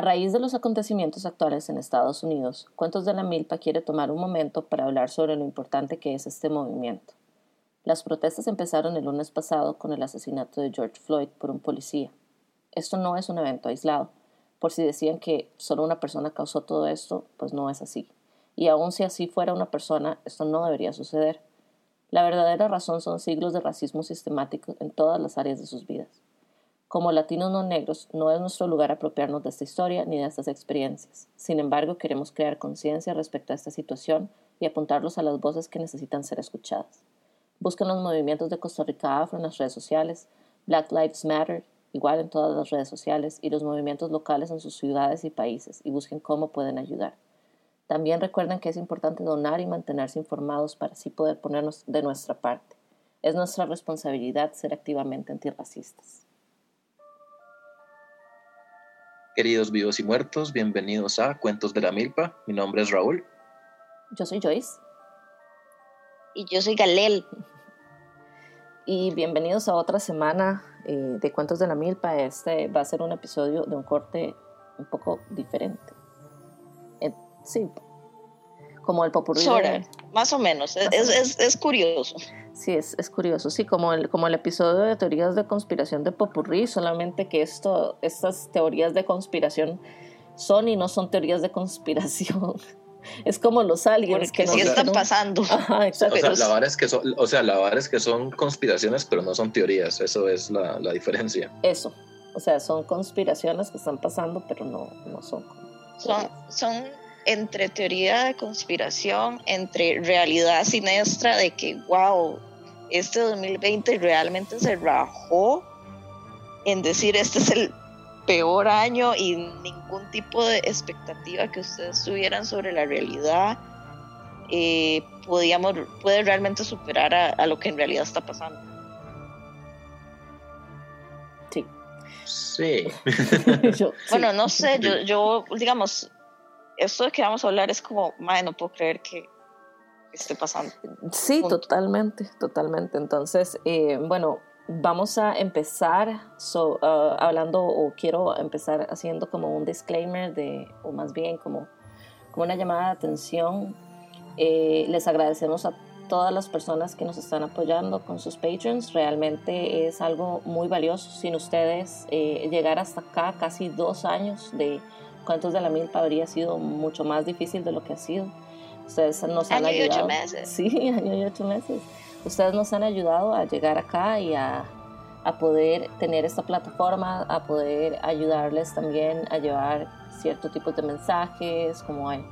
A raíz de los acontecimientos actuales en Estados Unidos, Cuentos de la Milpa quiere tomar un momento para hablar sobre lo importante que es este movimiento. Las protestas empezaron el lunes pasado con el asesinato de George Floyd por un policía. Esto no es un evento aislado. Por si decían que solo una persona causó todo esto, pues no es así. Y aun si así fuera una persona, esto no debería suceder. La verdadera razón son siglos de racismo sistemático en todas las áreas de sus vidas. Como latinos no negros, no es nuestro lugar apropiarnos de esta historia ni de estas experiencias. Sin embargo, queremos crear conciencia respecto a esta situación y apuntarlos a las voces que necesitan ser escuchadas. Busquen los movimientos de Costa Rica Afro en las redes sociales, Black Lives Matter, igual en todas las redes sociales, y los movimientos locales en sus ciudades y países, y busquen cómo pueden ayudar. También recuerden que es importante donar y mantenerse informados para así poder ponernos de nuestra parte. Es nuestra responsabilidad ser activamente antirracistas. Queridos vivos y muertos, bienvenidos a Cuentos de la Milpa. Mi nombre es Raúl. Yo soy Joyce. Y yo soy Galel. Y bienvenidos a otra semana eh, de Cuentos de la Milpa. Este va a ser un episodio de un corte un poco diferente. Eh, sí, como el popurrí. más o menos. Es, es, curioso. Sí, es, es, curioso. Sí, como el, como el episodio de teorías de conspiración de Popurrí, solamente que esto, estas teorías de conspiración son y no son teorías de conspiración. Es como los aliens que sí están pasando. Ajá, exacto. O sea, la verdad es que son, o sea, la es que son conspiraciones, pero no son teorías. Eso es la, la, diferencia. Eso. O sea, son conspiraciones que están pasando, pero no, no son. Son, son entre teoría de conspiración, entre realidad siniestra de que, wow, este 2020 realmente se rajó en decir este es el peor año y ningún tipo de expectativa que ustedes tuvieran sobre la realidad eh, podíamos, puede realmente superar a, lo que en realidad está pasando. Sí. Sí. bueno, no sé, yo, yo, digamos, esto de que vamos a hablar es como, madre, no puedo creer que esté pasando. Sí, totalmente, totalmente. Entonces, eh, bueno, vamos a empezar uh, hablando, o quiero empezar haciendo como un disclaimer de, o más bien como, como una llamada de atención. Eh, les agradecemos a todas las personas que nos están apoyando con sus patrons. Realmente es algo muy valioso. Sin ustedes, eh, llegar hasta acá, casi dos años de Cuentos de la Milpa habría sido mucho más difícil de lo que ha sido. Ustedes nos han ayudado. Y ocho meses. Sí, año y ocho meses. Ustedes nos han ayudado a llegar acá y a, a poder tener esta plataforma, a poder ayudarles también a llevar cierto tipo de mensajes, como hay,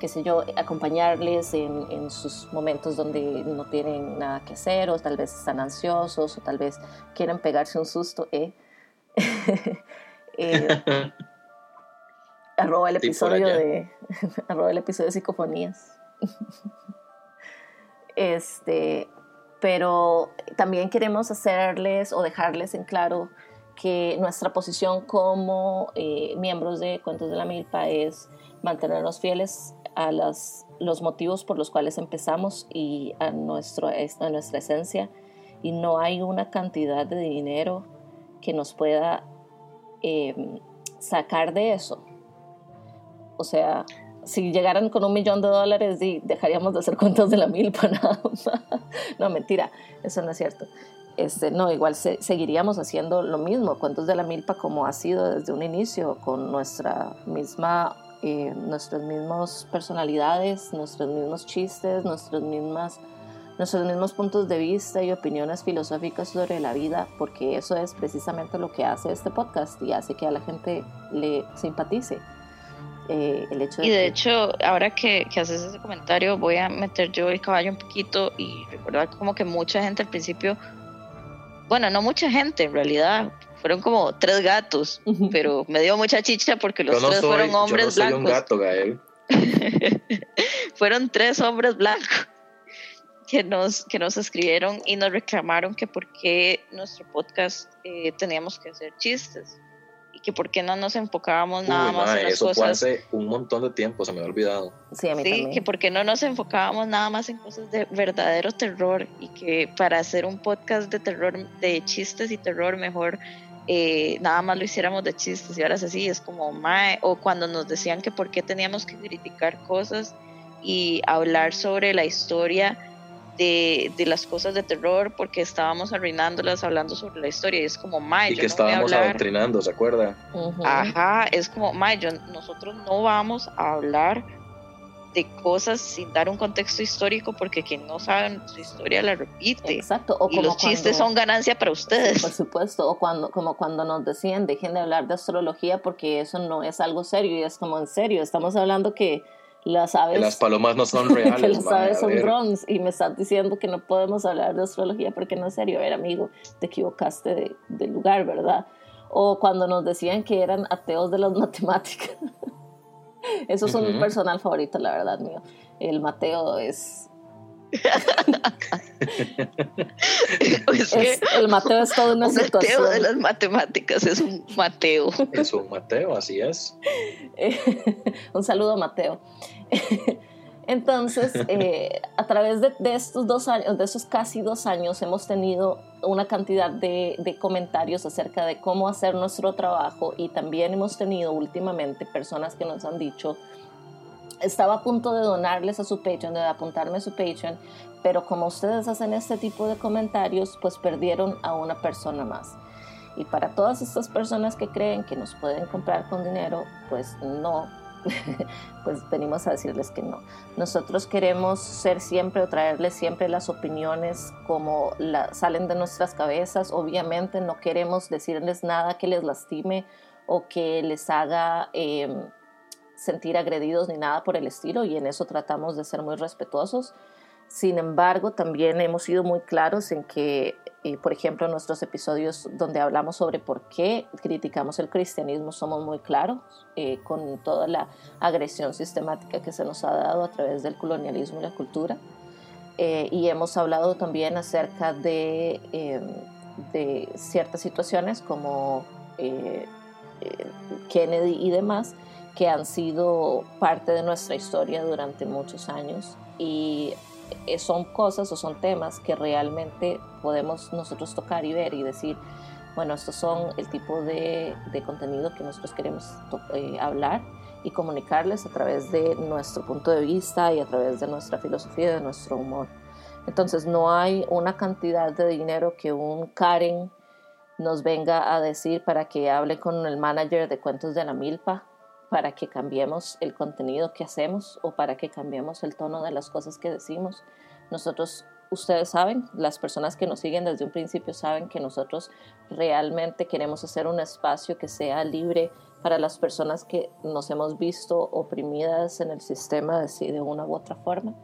qué sé yo, acompañarles en, en, sus momentos donde no tienen nada que hacer o tal vez están ansiosos o tal vez quieren pegarse un susto. ¿eh? eh arroba el episodio de arroba el episodio de psicofonías. Este pero también queremos hacerles o dejarles en claro que nuestra posición como eh, miembros de Cuentos de la Milpa es mantenernos fieles a las, los motivos por los cuales empezamos y a, nuestro, a nuestra esencia. Y no hay una cantidad de dinero que nos pueda em, sacar de eso o sea, si llegaran con un millón de dólares, dejaríamos de hacer cuentos de la milpa nada No, mentira, eso no es cierto. Este, no, igual seguiríamos haciendo lo mismo, cuentos de la milpa como ha sido desde un inicio, con nuestra misma, eh, nuestras mismas personalidades, nuestros mismos chistes, nuestras mismas, nuestros mismos puntos de vista y opiniones filosóficas sobre la vida, porque eso es precisamente lo que hace este podcast y hace que a la gente le simpatice. Eh, el hecho y de hecho, ahora que, que, haces ese comentario, voy a meter yo el caballo un poquito y recordar como que mucha gente al principio, bueno, no mucha gente en realidad, fueron como tres gatos, pero me dio mucha chicha porque los tres fueron hombres yo no soy blancos. Un gato, Gael. fueron tres hombres blancos que nos, que nos escribieron y nos reclamaron que por qué nuestro podcast eh, teníamos que hacer chistes que por qué no nos enfocábamos nada más en las eso cosas. Fue hace un montón de tiempo, se me ha olvidado. Sí, a mí sí que por qué no nos enfocábamos nada más en cosas de verdadero terror y que para hacer un podcast de terror, de chistes y terror, mejor eh, nada más lo hiciéramos de chistes y ahora es así, es como mae, o cuando nos decían que por qué teníamos que criticar cosas y hablar sobre la historia de, de, las cosas de terror porque estábamos arruinándolas hablando sobre la historia y es como mae y que estábamos adoctrinando se acuerda ajá es como mae nosotros no vamos a hablar de cosas sin dar un contexto histórico porque quien no sabe su historia la repite. Exacto. O y los chistes son ganancia para ustedes. Por supuesto. O cuando, como cuando nos decían dejen de hablar de astrología porque eso no es algo serio y es como en serio. Estamos hablando que las aves. las palomas no son reales. que las aves son drones y me estás diciendo que no podemos hablar de astrología porque no es serio. A ver, amigo, te equivocaste de, de lugar, ¿verdad? O cuando nos decían que eran ateos de las matemáticas. Eso es un personal favorito, la verdad, mío. El Mateo es. El Mateo es toda una un situación. Mateo de las matemáticas es un Mateo. Es un Mateo, así es. un saludo, Mateo. Entonces, eh, a través de, estos dos años, de esos casi dos años, hemos tenido una cantidad de, de, comentarios acerca de cómo hacer nuestro trabajo y también hemos tenido últimamente personas que nos han dicho, estaba a punto de donarles a su Patreon, de apuntarme a su Patreon, pero como ustedes hacen este tipo de comentarios, pues perdieron a una persona más. Y para todas estas personas que creen que nos pueden comprar con dinero, pues no, pues venimos a decirles que no. Nosotros queremos ser siempre o traerles siempre las opiniones como la, salen de nuestras cabezas. Obviamente no queremos decirles nada que les lastime o que les haga em, sentir agredidos ni nada por el estilo y en eso tratamos de ser muy respetuosos. Sin embargo, también hemos sido muy claros en que por ejemplo, en nuestros episodios donde hablamos sobre por qué criticamos el cristianismo, somos muy claros eh, con toda la agresión sistemática que se nos ha dado a través del colonialismo y la cultura. Eh, y hemos hablado también acerca de, em, de ciertas situaciones como eh, Kennedy y demás, que han sido parte de nuestra historia durante muchos años. Y eh, son cosas o son temas que realmente podemos nosotros tocar y ver y decir, bueno, estos son el tipo de, de contenido que nosotros queremos eh, hablar y comunicarles a través de nuestro punto de vista y a través de nuestra filosofía y de nuestro humor. Entonces no hay una cantidad de dinero que un Karen nos venga a decir para que hable con el manager de cuentos de la milpa para que cambiemos el contenido que hacemos o para que cambiemos el tono de las cosas que decimos. Nosotros, ustedes saben, las personas que nos siguen desde un principio saben que nosotros realmente queremos hacer un espacio que sea libre para las personas que nos hemos visto oprimidas en el sistema de, de una u otra forma.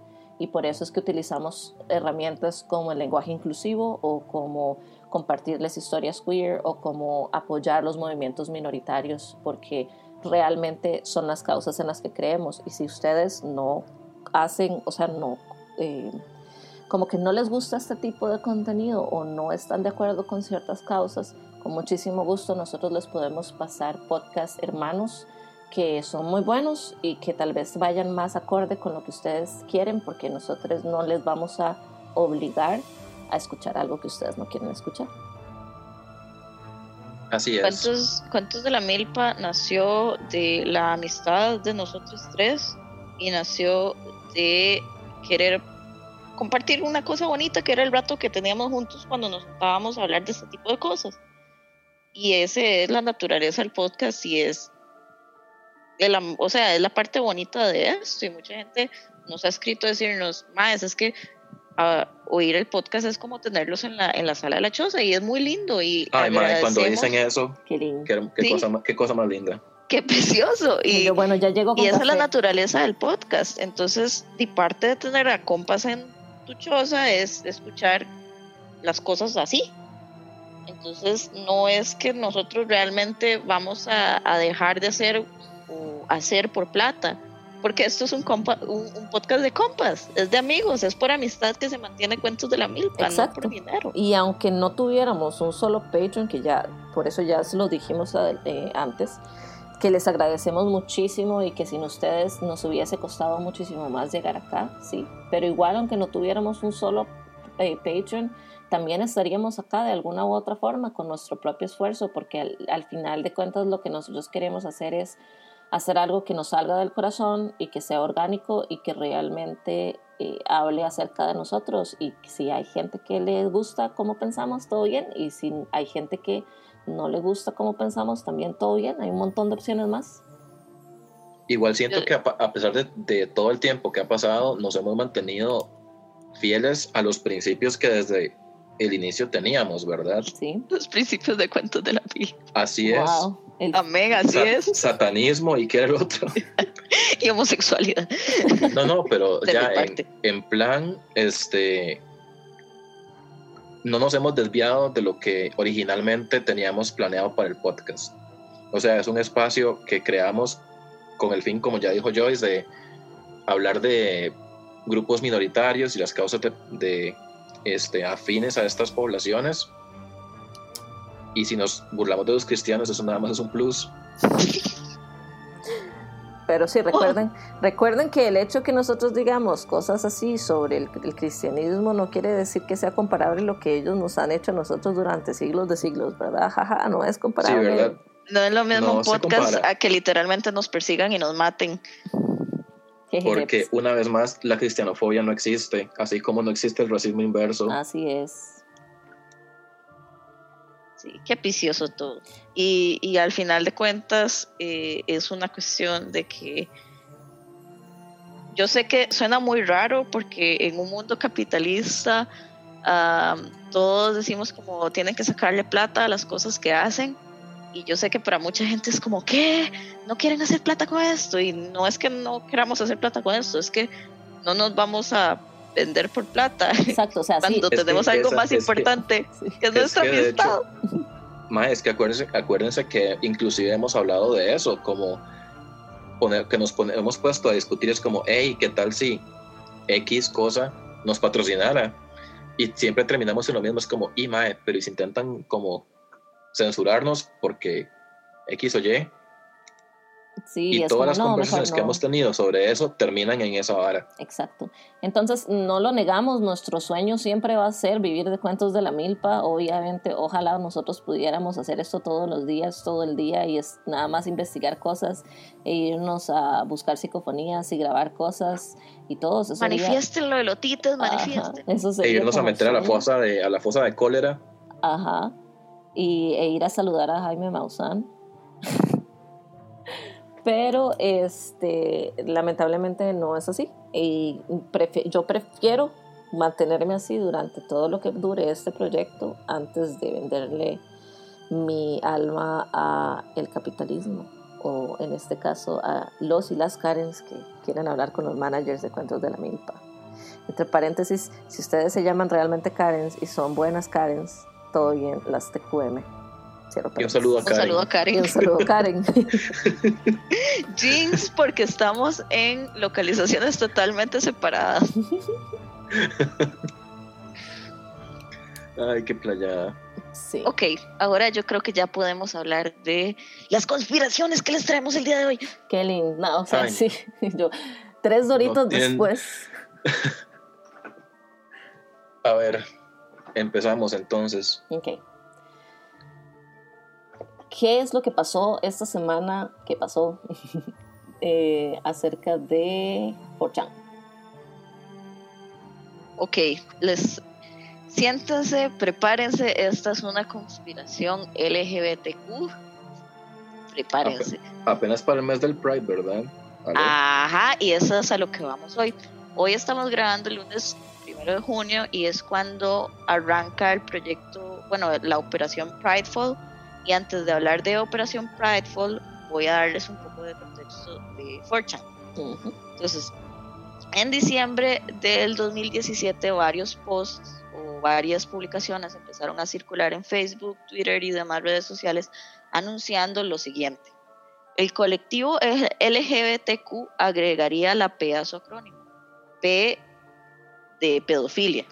Y por eso es que utilizamos herramientas como el lenguaje inclusivo o como compartirles historias queer o como apoyar los movimientos minoritarios, porque realmente son las causas en las que creemos. Y si ustedes no hacen, o sea, no, eh, como que no les gusta este tipo de contenido o no están de acuerdo con ciertas causas, con muchísimo gusto nosotros les podemos pasar podcast hermanos que son muy buenos y que tal vez vayan más acorde con lo que ustedes quieren, porque nosotros no les vamos a obligar a escuchar algo que ustedes no quieren escuchar. Así es. ¿Cuántos, de la Milpa nació de la amistad de nosotros tres y nació de querer compartir una cosa bonita que era el rato que teníamos juntos cuando nos juntábamos a hablar de este tipo de cosas? Y ese es la naturaleza del podcast y es, la, o sea, es la parte bonita de esto y mucha gente nos ha escrito decirnos, más es que oír el podcast es como tenerlos en la, en la sala de la choza y es muy lindo. Y Ay, cuando dicen eso, qué, qué, cosa, qué cosa más linda. Qué precioso. Y, bueno, ya llegó y esa es la naturaleza del podcast. Entonces, y parte de tener a compas en tu choza es escuchar las cosas así. Entonces, no es que nosotros realmente vamos a, a dejar de hacer o hacer por plata porque esto es un, un, podcast de compas, es de amigos, es por amistad que se mantiene Cuentos de la Milpa, no por dinero. Y aunque no tuviéramos un solo Patreon, que ya, por eso ya se lo dijimos eh, antes, que les agradecemos muchísimo y que sin ustedes nos hubiese costado muchísimo más llegar acá, sí, pero igual aunque no tuviéramos un solo eh, Patreon, también estaríamos acá de alguna u otra forma con nuestro propio esfuerzo, porque al, al final de cuentas lo que nosotros queremos hacer es hacer algo que nos salga del corazón y que sea orgánico y que realmente eh, hable acerca de nosotros y si hay gente que le gusta cómo pensamos, todo bien, y si hay gente que no le gusta cómo pensamos, también todo bien, hay un montón de opciones más. Igual siento que a, pesar de, de, todo el tiempo que ha pasado, nos hemos mantenido fieles a los principios que desde el inicio teníamos, ¿verdad? Sí. Los principios de cuentos de la vida. Así es. El... Amén, así es. Satanismo y qué era el otro. y homosexualidad. No, no, pero ya en, en, plan, este, no nos hemos desviado de lo que originalmente teníamos planeado para el podcast. O sea, es un espacio que creamos con el fin, como ya dijo Joyce, de hablar de grupos minoritarios y las causas de, de este, afines a estas poblaciones. Y si nos burlamos de los cristianos, eso nada más es un plus. Pero sí, recuerden, recuerden que el hecho que nosotros digamos cosas así sobre el, cristianismo no quiere decir que sea comparable lo que ellos nos han hecho a nosotros durante siglos de siglos, ¿verdad? Jaja, no es comparable. No es lo mismo un podcast a que literalmente nos persigan y nos maten. Porque una vez más, la cristianofobia no existe, así como no existe el racismo inverso. Así es. Sí, qué picioso todo. Y, y al final de cuentas, eh, es una cuestión de que yo sé que suena muy raro porque en un mundo capitalista todos decimos como tienen que sacarle plata a las cosas que hacen y yo sé que para mucha gente es como, ¿qué? ¿No quieren hacer plata con esto? Y no es que no queramos hacer plata con esto, es que no nos vamos a vender por plata. Exacto, o sea, cuando tenemos algo más importante, que, es, nuestra amistad. es que acuérdense, acuérdense que inclusive hemos hablado de eso, como poner, que nos hemos puesto a discutir, es como, hey, ¿qué tal si X cosa nos patrocinara? Y siempre terminamos en lo mismo, es como, y mae, pero si intentan como censurarnos porque X o Y. Sí, y todas las conversaciones que hemos tenido sobre eso terminan en esa vara. Exacto. Entonces, no lo negamos, nuestro sueño siempre va a ser vivir de cuentos de la milpa. Obviamente, ojalá nosotros pudiéramos hacer esto todos los días, todo el día, y es nada más investigar cosas e irnos a buscar psicofonías y grabar cosas y todo eso. Manifiesten lo de lotitos, manifiesten. e irnos a meter a la, fosa de, a la fosa de cólera. Ajá y, e ir a saludar a Jaime Maussan. Pero este, lamentablemente no es así. Y yo prefiero mantenerme así durante todo lo que dure este proyecto antes de venderle mi alma a el capitalismo o en este caso a los y las Karens que quieren hablar con los managers de cuentos de la milpa. Entre paréntesis, si ustedes se llaman realmente Karens y son buenas Karens, todo bien, las TQM. Y un saludo a Karen. Un saludo a Karen. un saludo a Karen. Jinx, porque estamos en localizaciones totalmente separadas. Ay, qué playada. Sí. Ok, ahora yo creo que ya podemos hablar de las conspiraciones que les traemos el día de hoy. Qué lindo. o sea, sí. Yo, tres doritos después. a ver, Empezamos entonces. Ok. ¿Qué es lo que pasó esta semana? ¿Qué pasó eh, acerca de Forchan? Ok, les siéntense, prepárense. Esta es una conspiración LGBTQ. Prepárense. apenas para el mes del Pride, ¿verdad? Ajá, y eso es a lo que vamos hoy. Hoy estamos grabando el lunes de junio y es cuando arranca el proyecto, bueno, la operación Prideful. Y antes de hablar de operación Prideful, voy a darles un poco de contexto de Fortune. Entonces, en diciembre del 2017 varios posts o varias publicaciones empezaron a circular en Facebook, Twitter y demás redes sociales anunciando lo siguiente. El colectivo LGBTQ agregaría la P a su acrónimo. P de pedofilia.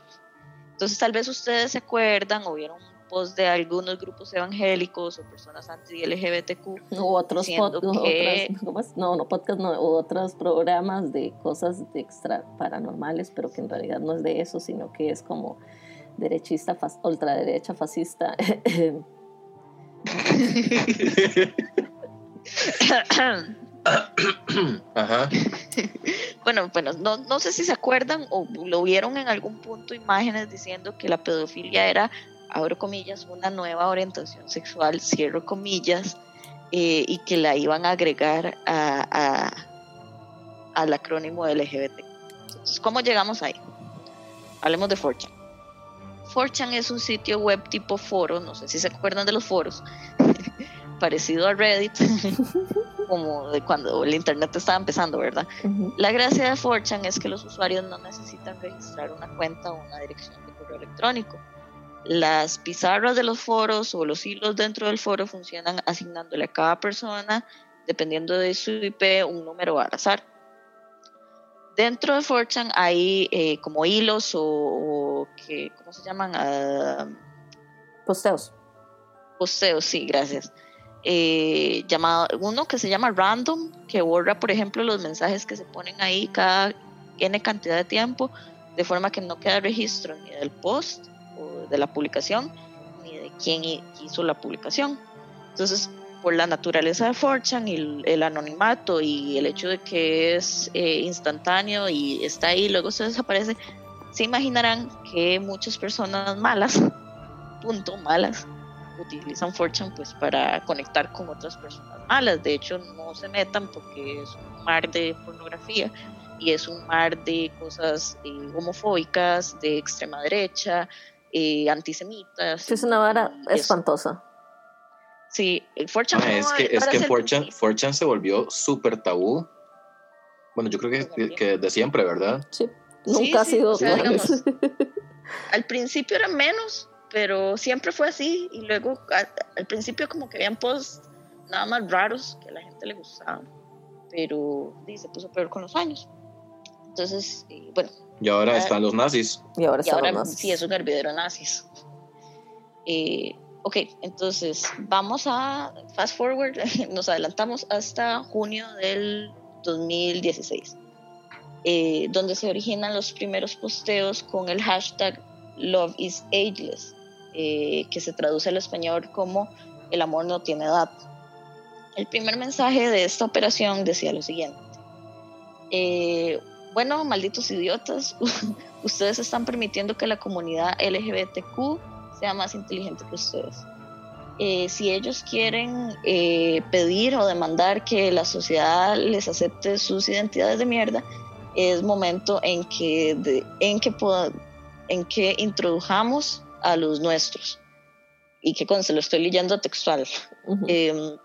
Entonces tal vez ustedes se acuerdan o vieron post de algunos grupos evangélicos o personas anti-LGBTQ. U otros podcasts, no, no podcast, no, otros programas de cosas de extra paranormales, pero que en realidad no es de eso, sino que es como derechista, ultraderecha, fascista. Ajá. bueno, bueno, no, no sé si se acuerdan o lo vieron en algún punto imágenes diciendo que la pedofilia era, abro comillas, una nueva orientación sexual, cierro comillas, eh, y que la iban a agregar a, al acrónimo LGBT. Entonces, ¿cómo llegamos ahí? Hablemos de 4chan. 4chan es un sitio web tipo foro, no sé si se acuerdan de los foros, parecido a Reddit, como de cuando el internet estaba empezando, ¿verdad? La gracia de 4chan es que los usuarios no necesitan registrar una cuenta o una dirección de correo electrónico. Las pizarras de los foros o los hilos dentro del foro funcionan asignándole a cada persona, dependiendo de su IP, un número al azar. Dentro de 4chan hay eh, como hilos o, que, ¿cómo se llaman? Ah, posteos. Posteos, sí, gracias eh, llamado, uno que se llama random, que borra, por ejemplo, los mensajes que se ponen ahí cada N cantidad de tiempo, de forma que no queda registro ni del post o de la publicación, ni de quién hizo la publicación. Entonces, por la naturaleza de Forchan y el, anonimato y el hecho de que es eh, instantáneo y está ahí, luego se desaparece, se imaginarán que muchas personas malas, punto, malas, utilizan Fortune pues para conectar con otras personas malas. De hecho, no se metan porque es un mar de pornografía y es un mar de cosas eh, homofóbicas, de extrema derecha, eh, antisemitas. Es una vara espantosa. Sí, Fortune ah, es que, es que Fortune, se volvió súper tabú. Bueno, yo creo que, que de siempre, ¿verdad? Sí, nunca ha sido. al principio era menos, pero siempre fue así y luego al principio como que habían posts nada más raros que a la gente le gustaban, pero se puso peor con los años. Entonces, bueno. Y ahora están los nazis. Y ahora, y ahora sí es un hervidero nazis. Eh, ok, entonces vamos a fast forward, nos adelantamos hasta junio del 2016, eh, donde se originan los primeros posteos con el hashtag Love is Ageless. Eh, que se traduce al español como el amor no tiene edad. El primer mensaje de esta operación decía lo siguiente. Eh, bueno, malditos idiotas, ustedes están permitiendo que la comunidad LGBTQ sea más inteligente que ustedes. Eh, si ellos quieren pedir o demandar que la sociedad les acepte sus identidades de mierda, es momento en que, en que, en que introdujamos a los nuestros. Y que con se lo estoy leyendo textual. Em,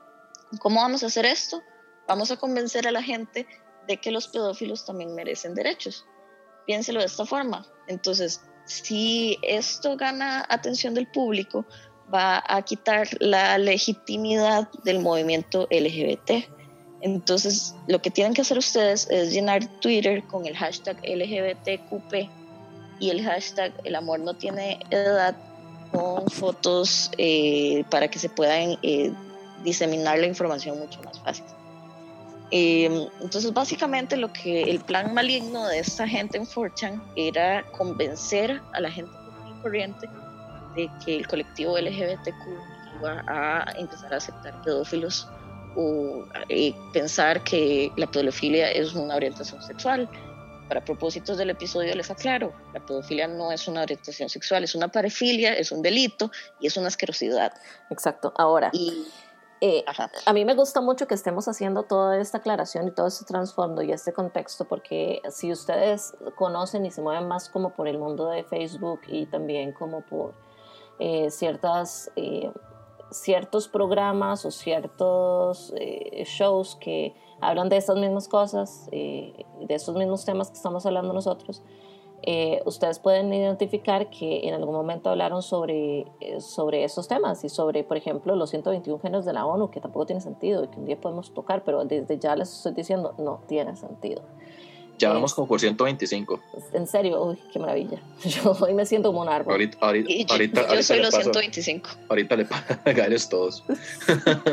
¿Cómo vamos a hacer esto? Vamos a convencer a la gente de que los pedófilos también merecen derechos. Piénselo de esta forma. Entonces, si esto gana atención del público, va a quitar la legitimidad del movimiento LGBT. Entonces, lo que tienen que hacer ustedes es llenar Twitter con el hashtag LGBTQP y el hashtag El amor no tiene edad con fotos eh, para que se puedan eh, diseminar la información mucho más fácil. Eh, entonces, básicamente, lo que el plan maligno de esta gente en Forchan era convencer a la gente corriente de que el colectivo LGBTQ iba a empezar a aceptar pedófilos o pensar que la pedofilia es una orientación sexual para propósitos del episodio les aclaro, la pedofilia no es una orientación sexual, es una parafilia, es un delito y es una asquerosidad. Exacto. Ahora, eh, a mí me gusta mucho que estemos haciendo toda esta aclaración y todo este trasfondo y este contexto, porque si ustedes conocen y se mueven más como por el mundo de Facebook y también como por eh, ciertas... Eh, ciertos programas o ciertos shows que hablan de estas mismas cosas, de estos mismos temas que estamos hablando nosotros, eh, ustedes pueden identificar que en algún momento hablaron sobre, eh, sobre esos temas y sobre, por ejemplo, los 121 géneros de la ONU, que tampoco tiene sentido y que un día podemos tocar, pero desde ya les estoy diciendo, no tiene sentido. Ya vamos como por 125. En serio, uy, qué maravilla. Yo hoy me siento como un árbol. Ahorita, ahorita, yo, soy los 125. Ahorita le pagan todos.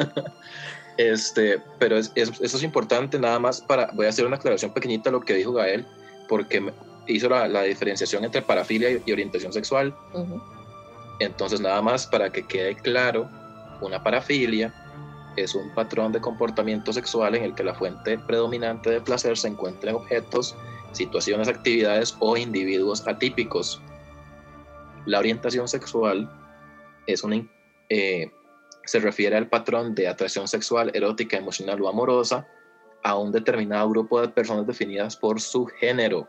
este, pero es, eso es importante nada más para, voy a hacer una aclaración pequeñita a lo que dijo Gael, porque hizo la, la diferenciación entre parafilia y, orientación sexual. Entonces nada más para que quede claro, una parafilia es un patrón de comportamiento sexual en el que la fuente predominante de placer se encuentra en objetos, situaciones, actividades o individuos atípicos. La orientación sexual es una, eh, se refiere al patrón de atracción sexual, erótica, emocional o amorosa a un determinado grupo de personas definidas por su género.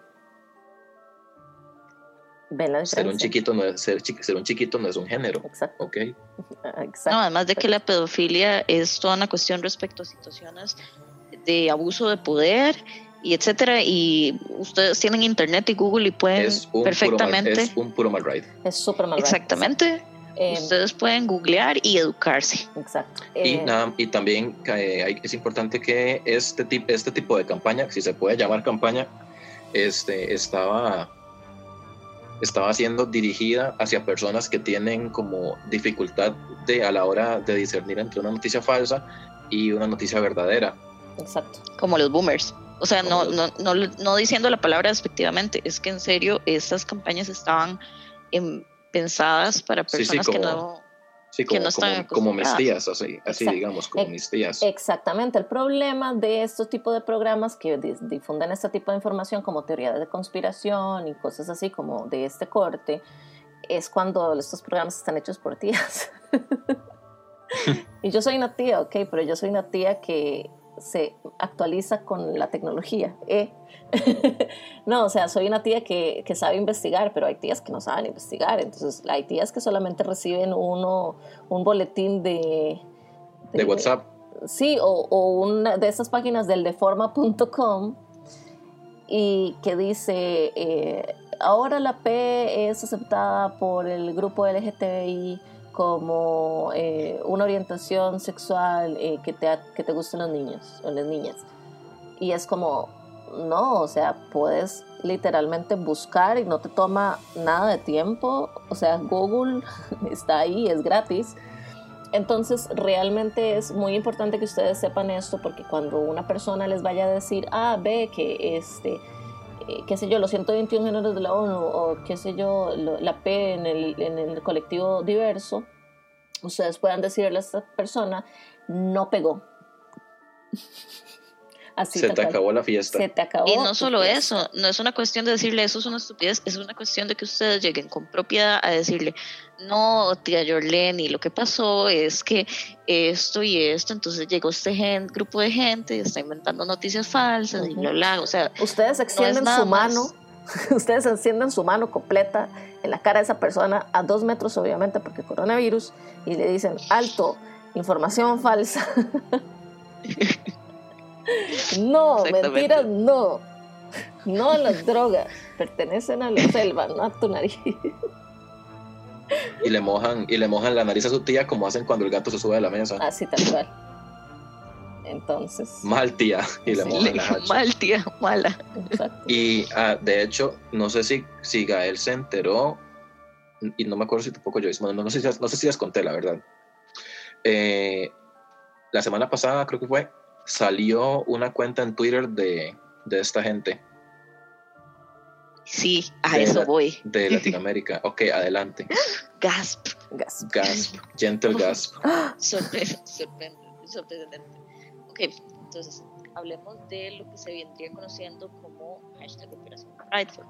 Ser un chiquito no es ser, ser, un chiquito no es un género. Exacto. Okay. No, además de que la pedofilia es toda una cuestión respecto a situaciones de abuso de poder y etcétera y ustedes tienen internet y Google y pueden perfectamente es un puro mal ride. Es súper mal ride. Exactamente. Eh, ustedes pueden googlear y educarse. Exacto. y, eh, nada, y también eh, es importante que este, tipo este tipo de campaña, si se puede llamar campaña, este, estaba estaba siendo dirigida hacia personas que tienen como dificultad de, a la hora de discernir entre una noticia falsa y una noticia verdadera. Exacto. Como los boomers. O sea, no, no, no, no, diciendo la palabra despectivamente, es que en serio estas campañas estaban pensadas para personas que no Sí, como, como, mis tías, así, así digamos, como mis tías. Exactamente. El problema de estos tipos de programas que difunden este tipo de información como teoría de conspiración y cosas así como de este corte es cuando estos programas están hechos por tías. y yo soy una tía, ok, pero yo soy una tía que se actualiza con la tecnología. ¿eh? no, o sea, soy una tía que, que, sabe investigar, pero hay tías que no saben investigar. Entonces, hay tías que solamente reciben uno, un boletín de... De, WhatsApp. Sí, o, o, una de esas páginas del deforma.com y que dice, eh, ahora la P es aceptada por el grupo LGTBI como eh, una orientación sexual eh, que, te, que te gusten los niños o las niñas. Y es como, no, o sea, puedes literalmente buscar y no te toma nada de tiempo. O sea, Google está ahí, es gratis. Entonces, realmente es muy importante que ustedes sepan esto porque cuando una persona les vaya a decir, ah, ve que este, eh, qué sé yo, los 121 géneros de la ONU o qué sé yo, la P en el, en el colectivo diverso, ustedes puedan decirle a esta persona, no pegó. Así se te acabó la fiesta. Se te acabó. Y no solo eso, no es una cuestión de decirle eso es una estupidez, es una cuestión de que ustedes lleguen con propiedad a decirle, no, tía Jorlene, y lo que pasó es que esto y esto, entonces llegó este grupo de gente y está inventando noticias falsas y bla, bla, o sea. Ustedes extienden su mano, ustedes encienden su mano completa en la cara de esa persona a dos metros, obviamente, porque coronavirus, y le dicen, alto, información falsa. no, mentiras, no. No las drogas, pertenecen a la selva, no a tu nariz. Y le mojan, y le mojan la nariz a su tía como hacen cuando el gato se sube a la mesa. Así tal cual. Entonces. Mal tía. Y le mojan la Mal tía, mala. Y ah, de hecho, no sé si, si Gael se enteró, y no me acuerdo si tampoco yo, no, no, sé, si, no sé si les conté la verdad. Eh, la semana pasada, creo que fue, salió una cuenta en Twitter de, de esta gente. Sí, a eso voy. De Latinoamérica. Ok, adelante. Gasp. Gasp. Gasp. Gentle gasp. sorprendente, sorprendente. Ok, entonces hablemos de lo que se vendría conociendo como hashtag Operación Prideful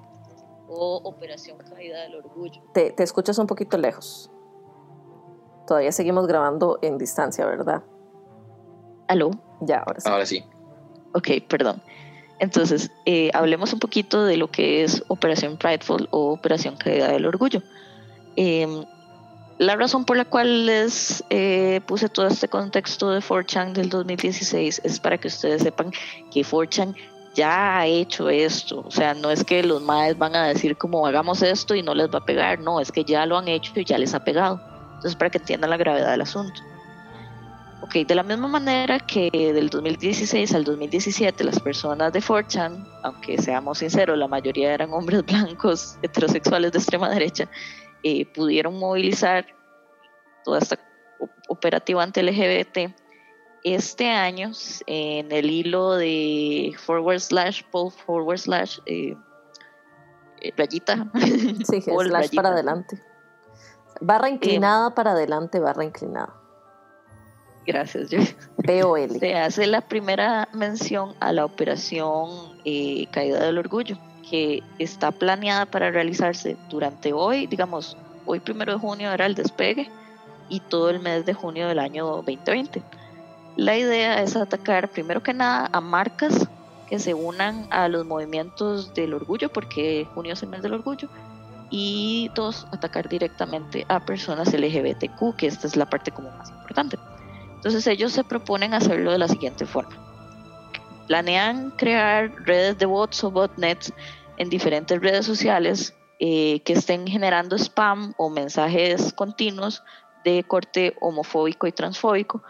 o Operación Caída del Orgullo. Te, te escuchas un poquito lejos. Todavía seguimos grabando en distancia, ¿verdad? ¿Aló? Ya, ahora sí. Ahora sí. Ok, perdón. Entonces, eh, hablemos un poquito de lo que es Operación Prideful o Operación Caída del Orgullo. Em, la razón por la cual les eh, puse todo este contexto de 4chan del 2016 es para que ustedes sepan que 4chan ya ha hecho esto. O sea, no es que los maes van a decir como hagamos esto y no les va a pegar, no, es que ya lo han hecho y ya les ha pegado. Entonces, para que entiendan la gravedad del asunto. Ok, de la misma manera que del 2016 al 2017 las personas de 4chan, aunque seamos sinceros, la mayoría eran hombres blancos heterosexuales de extrema derecha, eh, pudieron movilizar toda esta operativa anti-LGBT. Este año, en el hilo de forward slash, pull forward slash, eh, eh rayita. Sí, slash para adelante. Barra inclinada para adelante, barra inclinada. Gracias, POL. Se hace la primera mención a la operación eh, Caída del Orgullo, que está planeada para realizarse durante hoy, digamos, hoy primero de junio era el despegue y todo el mes de junio del año 2020. La idea es atacar primero que nada a marcas que se unan a los movimientos del orgullo, porque junio es el mes del orgullo, y dos, atacar directamente a personas LGBTQ, que esta es la parte como más importante. Entonces ellos se proponen hacerlo de la siguiente forma. Planean crear redes de bots o botnets en diferentes redes sociales eh, que estén generando spam o mensajes continuos de corte homofóbico y transfóbico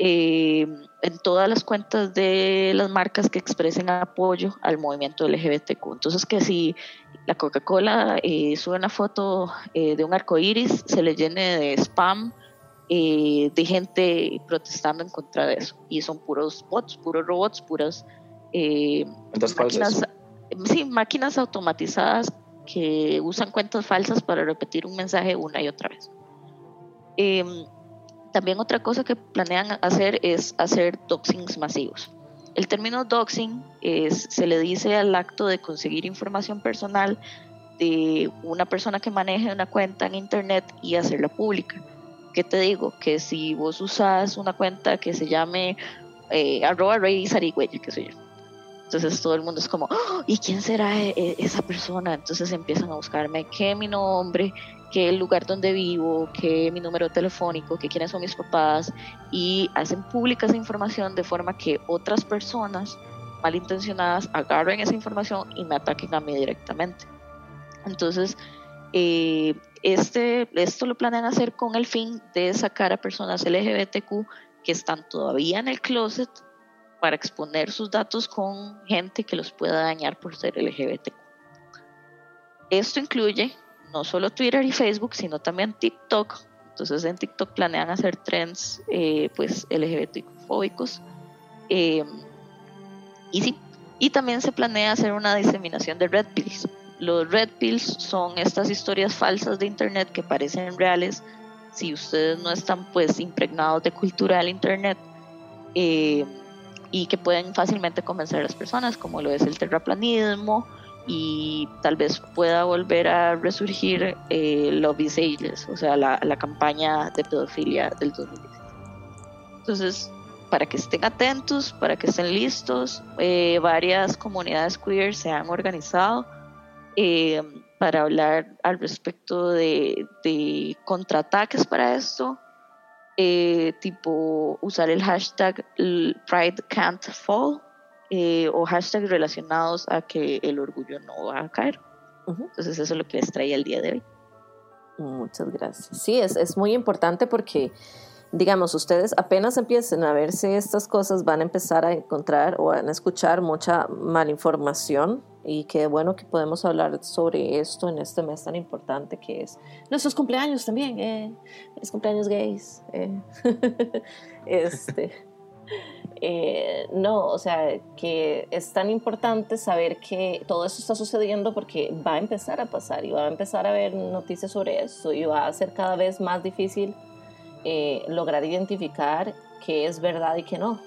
eh, en todas las cuentas de las marcas que expresen apoyo al movimiento LGBTQ. Entonces, que si la Coca-Cola eh, sube una foto eh, de un arco iris, se le llene de spam de gente protestando en contra de eso. Y son puros bots, puros robots, puras máquinas, sí, máquinas automatizadas que usan cuentas falsas para repetir un mensaje una y otra vez. Em, también otra cosa que planean hacer es hacer doxings masivos. El término doxing es, se le dice al acto de conseguir información personal de una persona que maneje una cuenta en internet y hacerla pública. ¿Qué te digo? Que si vos usas una cuenta que se llame eh, arroba rey zarigüeya, qué sé yo. Entonces todo el mundo es como, ¡Oh! ¿y quién será e-, e-, esa persona? Entonces empiezan a buscarme qué mi nombre, qué el lugar donde vivo, qué mi número telefónico, qué quiénes son mis papás y hacen pública esa información de forma que otras personas malintencionadas agarren esa información y me ataquen a mí directamente. Entonces, eh, este, esto lo planean hacer con el fin de sacar a personas LGBTQ que están todavía en el closet para exponer sus datos con gente que los pueda dañar por ser LGBTQ. Esto incluye no solo Twitter y Facebook, sino también TikTok. Entonces en TikTok planean hacer trends eh, pues LGBTfóbicos. Eh, y y también se planea hacer una diseminación de red pills. Los red pills son estas historias falsas de internet que parecen reales si ustedes no están pues impregnados de cultura del internet eh, y que pueden fácilmente convencer a las personas, como lo es el terraplanismo, y tal vez pueda volver a resurgir eh, Love is Ageless, o sea, la, la campaña de pedofilia del 2016. Entonces, para que estén atentos, para que estén listos, eh, varias comunidades queer se han organizado eh, para hablar al respecto de, de contraataques para esto, eh, tipo usar el hashtag Pride Can't Fall eh, o hashtags relacionados a que el orgullo no va a caer. Entonces eso es lo que les traía el día de hoy. Muchas gracias. Sí, es, es muy importante porque, digamos, ustedes apenas empiecen a verse estas cosas, van a empezar a encontrar o van a escuchar mucha malinformación y qué bueno que podemos hablar sobre esto en este mes tan importante que es nuestros cumpleaños también, eh, los cumpleaños gays. Eh. este. Eh, no, o sea, que es tan importante saber que todo eso está sucediendo porque va a empezar a pasar y va a empezar a haber noticias sobre eso y va a ser cada vez más difícil eh, lograr identificar qué es verdad y qué no.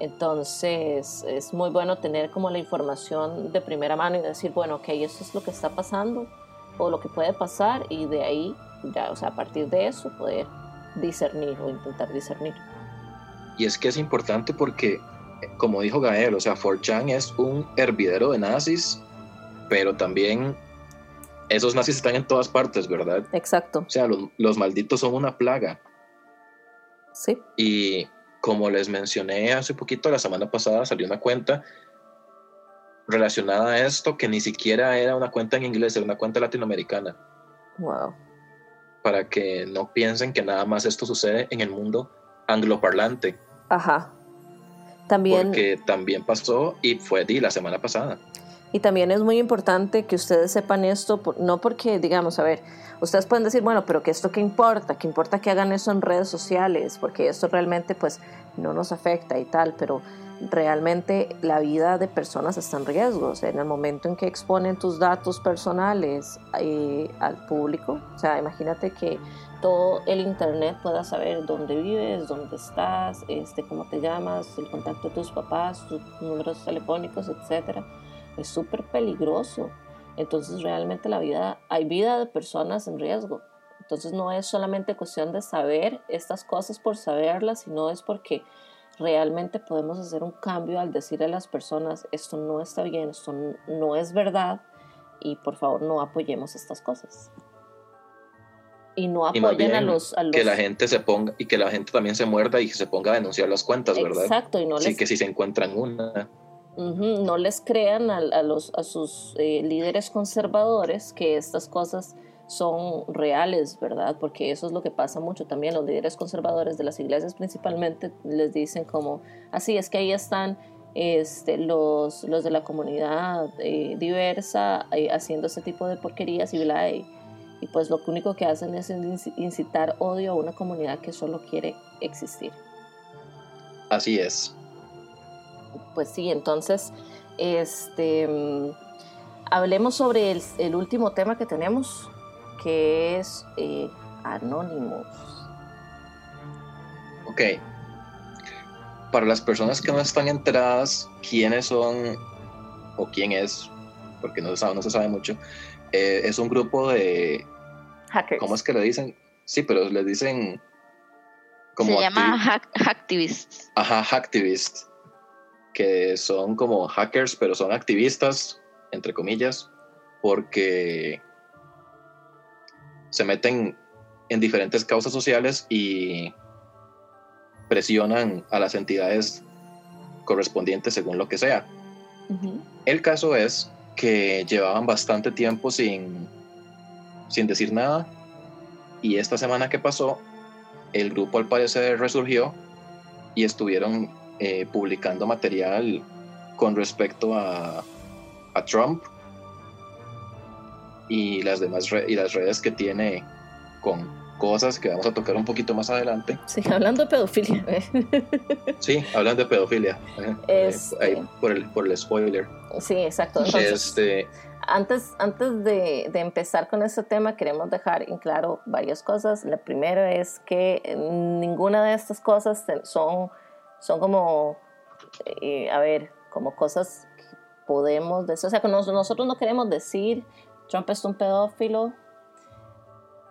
Entonces es muy bueno tener como la información de primera mano y decir, bueno, ok, esto es lo que está pasando o lo que puede pasar y de ahí, ya, o sea, a partir de eso poder discernir o intentar discernir. Y es que es importante porque, como dijo Gael, o sea, 4chan es un hervidero de nazis, pero también esos nazis están en todas partes, ¿verdad? Exacto. O sea, los, malditos son una plaga. Sí. Y como les mencioné hace poquito, la semana pasada salió una cuenta relacionada a esto que ni siquiera era una cuenta en inglés, era una cuenta latinoamericana. Wow. Para que no piensen que nada más esto sucede en el mundo angloparlante. Ajá. También. Porque también pasó y fue di la semana pasada. Y también es muy importante que ustedes sepan esto, no porque, digamos, a ver, ustedes pueden decir, bueno, pero que esto qué importa, que importa que hagan eso en redes sociales, porque esto realmente pues no nos afecta y tal, pero realmente la vida de personas está en riesgo. O sea, en el momento en que exponen tus datos personales eh, al público, o sea, imagínate que todo el internet pueda saber dónde vives, dónde estás, este, cómo te llamas, el contacto de tus papás, tus números telefónicos, etcétera. Es súper peligroso. Entonces realmente la vida, hay vida de personas en riesgo. Entonces no es solamente cuestión de saber estas cosas por saberlas, sino es porque realmente podemos hacer un cambio al decirle a las personas, esto no está bien, esto no es verdad y por favor no apoyemos estas cosas. Y no apoyen a los, Que la gente se ponga y que la gente también se muerda y se ponga a denunciar las cuentas, ¿verdad? Exacto, y no les... Sí, que si se encuentran una... no les crean a, los, a sus eh, líderes conservadores que estas cosas son reales, ¿verdad? Porque eso es lo que pasa mucho también. Los líderes conservadores de las iglesias principalmente les dicen como, así es que ahí están este, los, los de la comunidad eh, diversa eh, haciendo ese tipo de porquerías y, y, y pues lo único que hacen es incitar odio a una comunidad que solo quiere existir. Así es. Pues sí, entonces, este, hablemos sobre el, el último tema que tenemos, que es eh, Anonymous. Ok. Para las personas que no están enteradas quiénes son o quién es, porque no se sabe, no se sabe mucho, eh, es un grupo de... Hackers. ¿Cómo es que le dicen? Sí, pero le dicen... Como se llama hacktivists. Ajá, hacktivists. Que son como hackers, pero son activistas, entre comillas, porque se meten en diferentes causas sociales y presionan a las entidades correspondientes según lo que sea. El caso es que llevaban bastante tiempo sin, sin decir nada y esta semana que pasó el grupo al parecer resurgió y estuvieron eh, publicando material con respecto a, a Trump y las demás y las redes que tiene con cosas que vamos a tocar un poquito más adelante. Sí, hablando de pedofilia. sí, hablando de pedofilia. Este por, el, por el spoiler. Sí, exacto. este... Antes, antes de, de, empezar con este tema, queremos dejar en claro varias cosas. La primera es que ninguna de estas cosas son, son como, eh, a ver, como cosas que podemos decir. O sea, que nosotros no queremos decir Trump es un pedófilo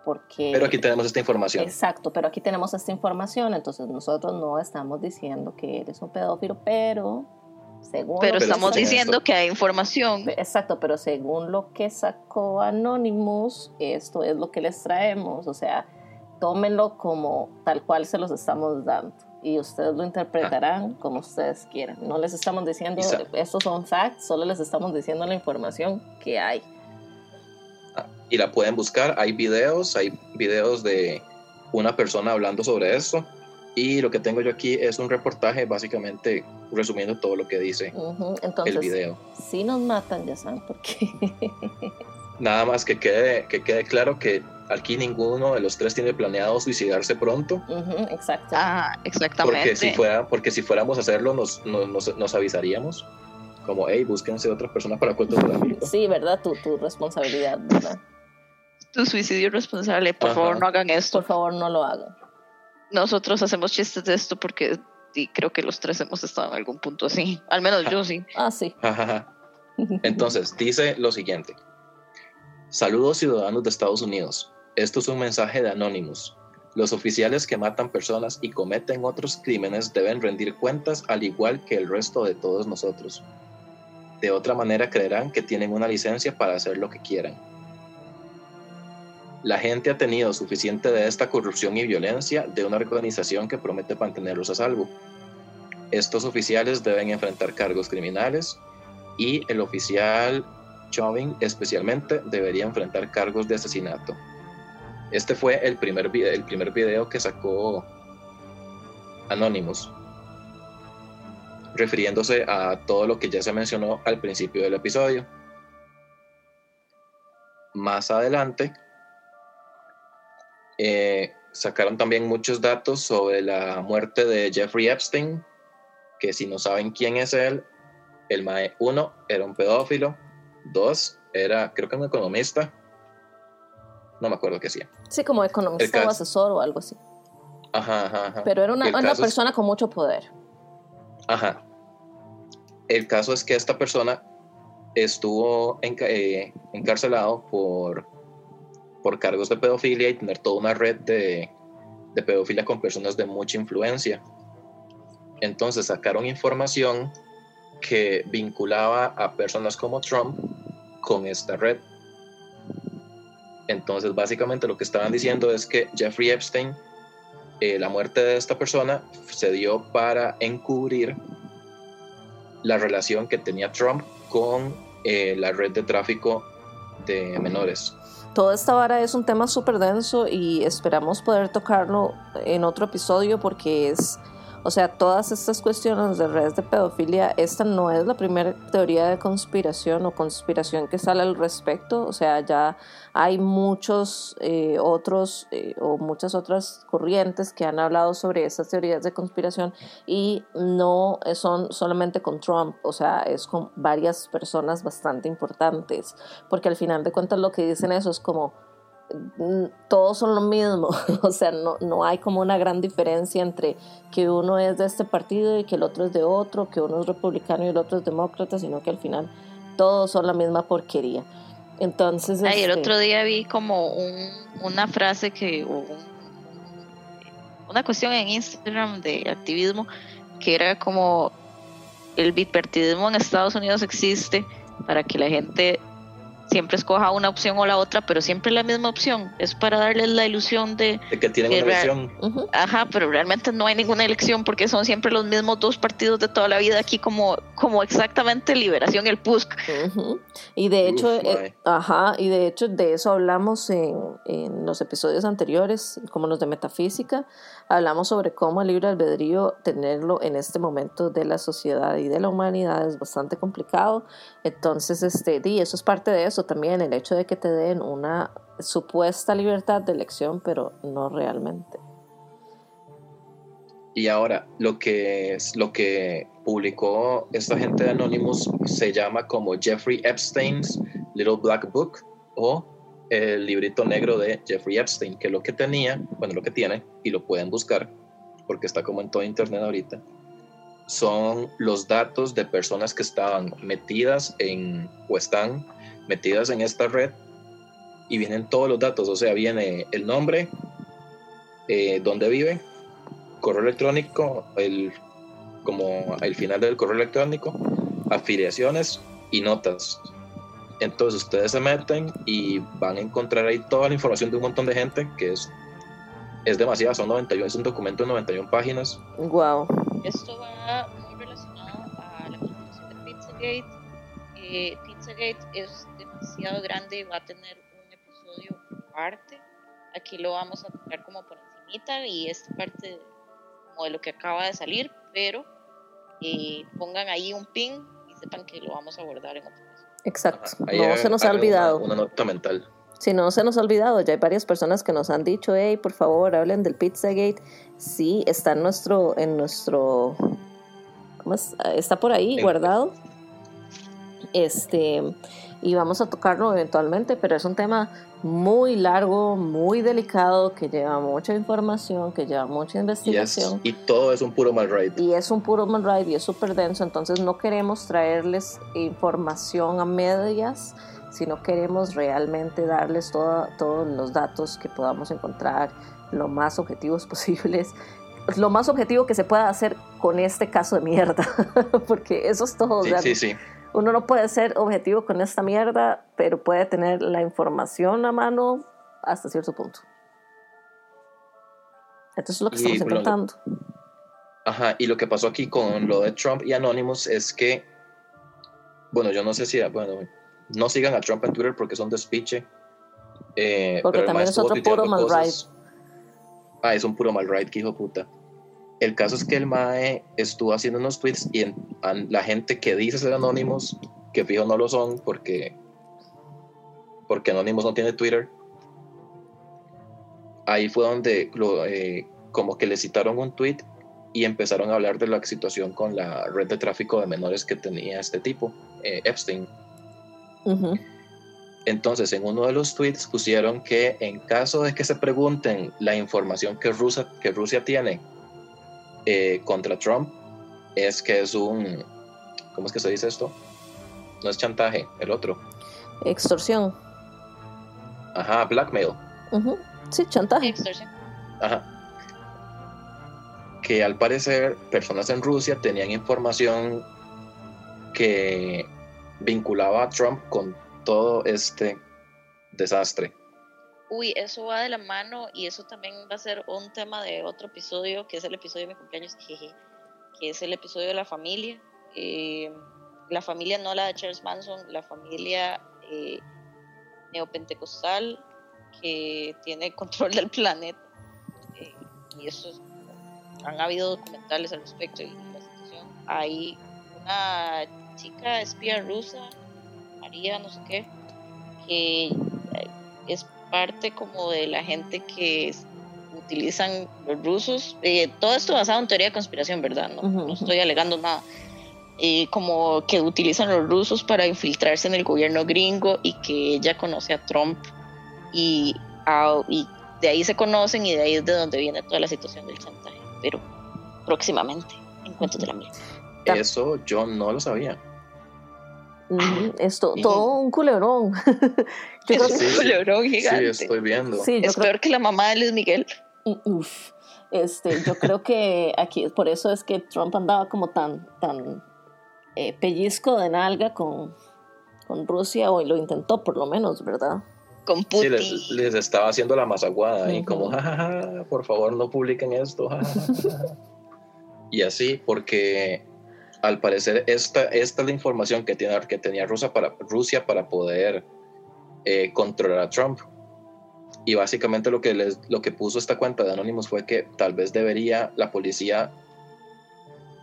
porque... Pero aquí tenemos esta información. Exacto, pero aquí tenemos esta información, entonces nosotros no estamos diciendo que eres un pedófilo, pero según... Pero estamos diciendo que hay información. Exacto, pero según lo que sacó Anonymous, esto es lo que les traemos, o sea, tómenlo como tal cual se los estamos dando y ustedes lo interpretarán como ustedes quieran. No les estamos diciendo, estos son facts, solo les estamos diciendo la información que hay y la pueden buscar. Hay videos, hay videos de una persona hablando sobre esto. Y lo que tengo yo aquí es un reportaje, básicamente resumiendo todo lo que dice el video. Si nos matan, ya saben por qué. Nada más que quede, que quede claro que aquí ninguno de los tres tiene planeado suicidarse pronto. exacto. Ah, exactamente. Porque si, fuera, porque si fuéramos a hacerlo, nos, nos, nos avisaríamos. Como, hey, búsquense otra persona para cuento de Sí, ¿verdad? Tu, tu responsabilidad, ¿verdad? tu suicidio responsable, por favor no hagan esto. Por favor no lo hagan. Nosotros hacemos chistes de esto porque creo que los tres hemos estado en algún punto así. Al menos yo sí. Ah, sí. Entonces, dice lo siguiente. Saludos ciudadanos de Estados Unidos. Esto es un mensaje de Anonymous. Los oficiales que matan personas y cometen otros crímenes deben rendir cuentas al igual que el resto de todos nosotros. De otra manera creerán que tienen una licencia para hacer lo que quieran. La gente ha tenido suficiente de esta corrupción y violencia de una organización que promete mantenerlos a salvo. Estos oficiales deben enfrentar cargos criminales y el oficial Chauvin especialmente debería enfrentar cargos de asesinato. Este fue el primer, video, el primer video que sacó Anonymous, refiriéndose a todo lo que ya se mencionó al principio del episodio. Más adelante, eh, sacaron también muchos datos sobre la muerte de Jeffrey Epstein, que si no saben quién es él, el MAE 1 era un pedófilo, 2 era creo que un economista, no me acuerdo qué hacía. Sí, como economista o asesor o algo así. Ajá, ajá, Pero era una, una persona con mucho poder. Ajá. El caso es que esta persona estuvo eh, encarcelado por, por cargos de pedofilia y tener toda una red de, de pedofilia con personas de mucha influencia. Entonces sacaron información que vinculaba a personas como Trump con esta red. Entonces, básicamente lo que estaban diciendo es que Jeffrey Epstein, eh, la muerte de esta persona se dio para encubrir la relación que tenía Trump con eh, la red de tráfico de menores. Toda esta vara es un tema súper denso y esperamos poder tocarlo en otro episodio porque es o sea, todas estas cuestiones de redes de pedofilia, esta no es la primera teoría de conspiración o conspiración que sale al respecto. O sea, ya hay muchos eh, otros eh, o muchas otras corrientes que han hablado sobre estas teorías de conspiración y no son solamente con Trump, o sea, es con varias personas bastante importantes, porque al final de cuentas lo que dicen eso es como todos son lo mismo, o sea, no, no hay como una gran diferencia entre que uno es de este partido y que el otro es de otro, que uno es republicano y el otro es demócrata, sino que al final todos son la misma porquería. Entonces... el este otro día vi como una frase que... una cuestión en Instagram de activismo que era como el bipartidismo en Estados Unidos existe para que la gente siempre escoja una opción o la otra, pero siempre la misma opción. Es para darles la ilusión de, que tienen una elección. Ajá, pero realmente no hay ninguna elección porque son siempre los mismos dos partidos de toda la vida aquí como, como exactamente Liberación y el PUSC. Y de hecho, eh, ajá, y de hecho de eso hablamos en, en los episodios anteriores, como los de metafísica, hablamos sobre cómo el libre albedrío tenerlo en este momento de la sociedad y de la humanidad es bastante complicado. Entonces, este, y eso es parte de eso también, el hecho de que te den una supuesta libertad de elección, pero no realmente. Y ahora, lo que, es, lo que publicó esta gente de Anonymous se llama como Jeffrey Epstein's Little Black Book o el librito negro de Jeffrey Epstein, que lo que tenía, bueno, lo que tiene, y lo pueden buscar, porque está como en todo internet ahorita, son los datos de personas que estaban metidas en, o están metidas en esta red, y vienen todos los datos, o sea, viene el nombre, eh, dónde vive, correo electrónico, el, como el final del correo electrónico, afiliaciones y notas. Entonces ustedes se meten y van a encontrar ahí toda la información de un montón de gente, que es, es demasiado, son 91, es un documento de 91 páginas. Wow. Esto va muy relacionado a la presentación de Pizzagate. Eh, Pizzagate es demasiado grande y va a tener un episodio aparte. Aquí lo vamos a tocar como por encimita y es parte como de lo que acaba de salir, pero eh, pongan ahí un pin y sepan que lo vamos a abordar en otro Exacto, no se nos ha olvidado. Una, nota mental. Si no se nos ha olvidado, ya hay varias personas que nos han dicho, hey, por favor, hablen del Pizzagate. Sí, está en nuestro, en nuestro, ¿cómo es? Está por ahí guardado. Este, y vamos a tocarlo eventualmente, pero es un tema muy largo, muy delicado, que lleva mucha información, que lleva mucha investigación. y todo es un puro mal ride. Y es un puro mal ride y es súper denso, entonces no queremos traerles información a medias, sino queremos realmente darles todos los datos que podamos encontrar, lo más objetivos posibles lo más objetivo que se pueda hacer con este caso de mierda, porque eso es todo. Sí, sí, sí uno no puede ser objetivo con esta mierda, pero puede tener la información a mano hasta cierto punto. Esto es lo que estamos intentando. Ajá, y lo que pasó aquí con lo de Trump y Anonymous es que, bueno, yo no sé si, bueno, no sigan a Trump en Twitter porque son despiche. Eh, porque también es otro puro mal Ah, es un puro mal que hijo puta. El caso es que el MAE estuvo haciendo unos tweets y la gente que dice ser anónimos, que fijo no lo son porque, porque Anonymous no tiene Twitter, ahí fue donde eh, como que le citaron un tweet y empezaron a hablar de la situación con la red de tráfico de menores que tenía este tipo, eh, Epstein. Entonces, en uno de los tweets pusieron que en caso de que se pregunten la información que Rusia, que Rusia tiene eh, contra Trump, es que es un, ¿cómo es que se dice esto? No es chantaje, el otro. Extorsión. Ajá, blackmail. Sí, chantaje. Extorsión. Ajá. Que al parecer personas en Rusia tenían información que vinculaba a Trump con todo este desastre. Uy, eso va de la mano y eso también va a ser un tema de otro episodio, que es el episodio de mi cumpleaños, que es el episodio de la familia. Eh, la familia no la de Charles Manson, la familia eh, neopentecostal que tiene control del planeta. Eh, y eso han habido documentales al respecto y la situación. Hay una chica espía rusa no sé qué, que eh, es parte como de la gente que utilizan los rusos. Eh, todo esto basado en teoría de conspiración, ¿verdad? No, estoy alegando nada. Eh, como que utilizan los rusos para infiltrarse en el gobierno gringo y que ella conoce a Trump y, y de ahí se conocen y de ahí es de donde viene toda la situación del chantaje. Pero próximamente, en cuentos de la Mía. Eso yo no lo sabía. Es todo un culebrón. es un culebrón gigante. Sí, estoy viendo. es peor que la mamá de Luis Miguel. Uf. Este, yo creo que aquí, por eso es que Trump andaba como tan, tan eh, pellizco de nalga con, con Rusia, o lo intentó por lo menos, ¿verdad? Con Putin. Sí, les, estaba haciendo la masaguada y como, jajaja, por favor no publiquen esto. y así, porque al parecer esta, esta es la información que, tiene, que tenía Rusia para, Rusia para poder eh, controlar a Trump. Y básicamente lo que, les, lo que puso esta cuenta de Anonymous fue que tal vez debería la policía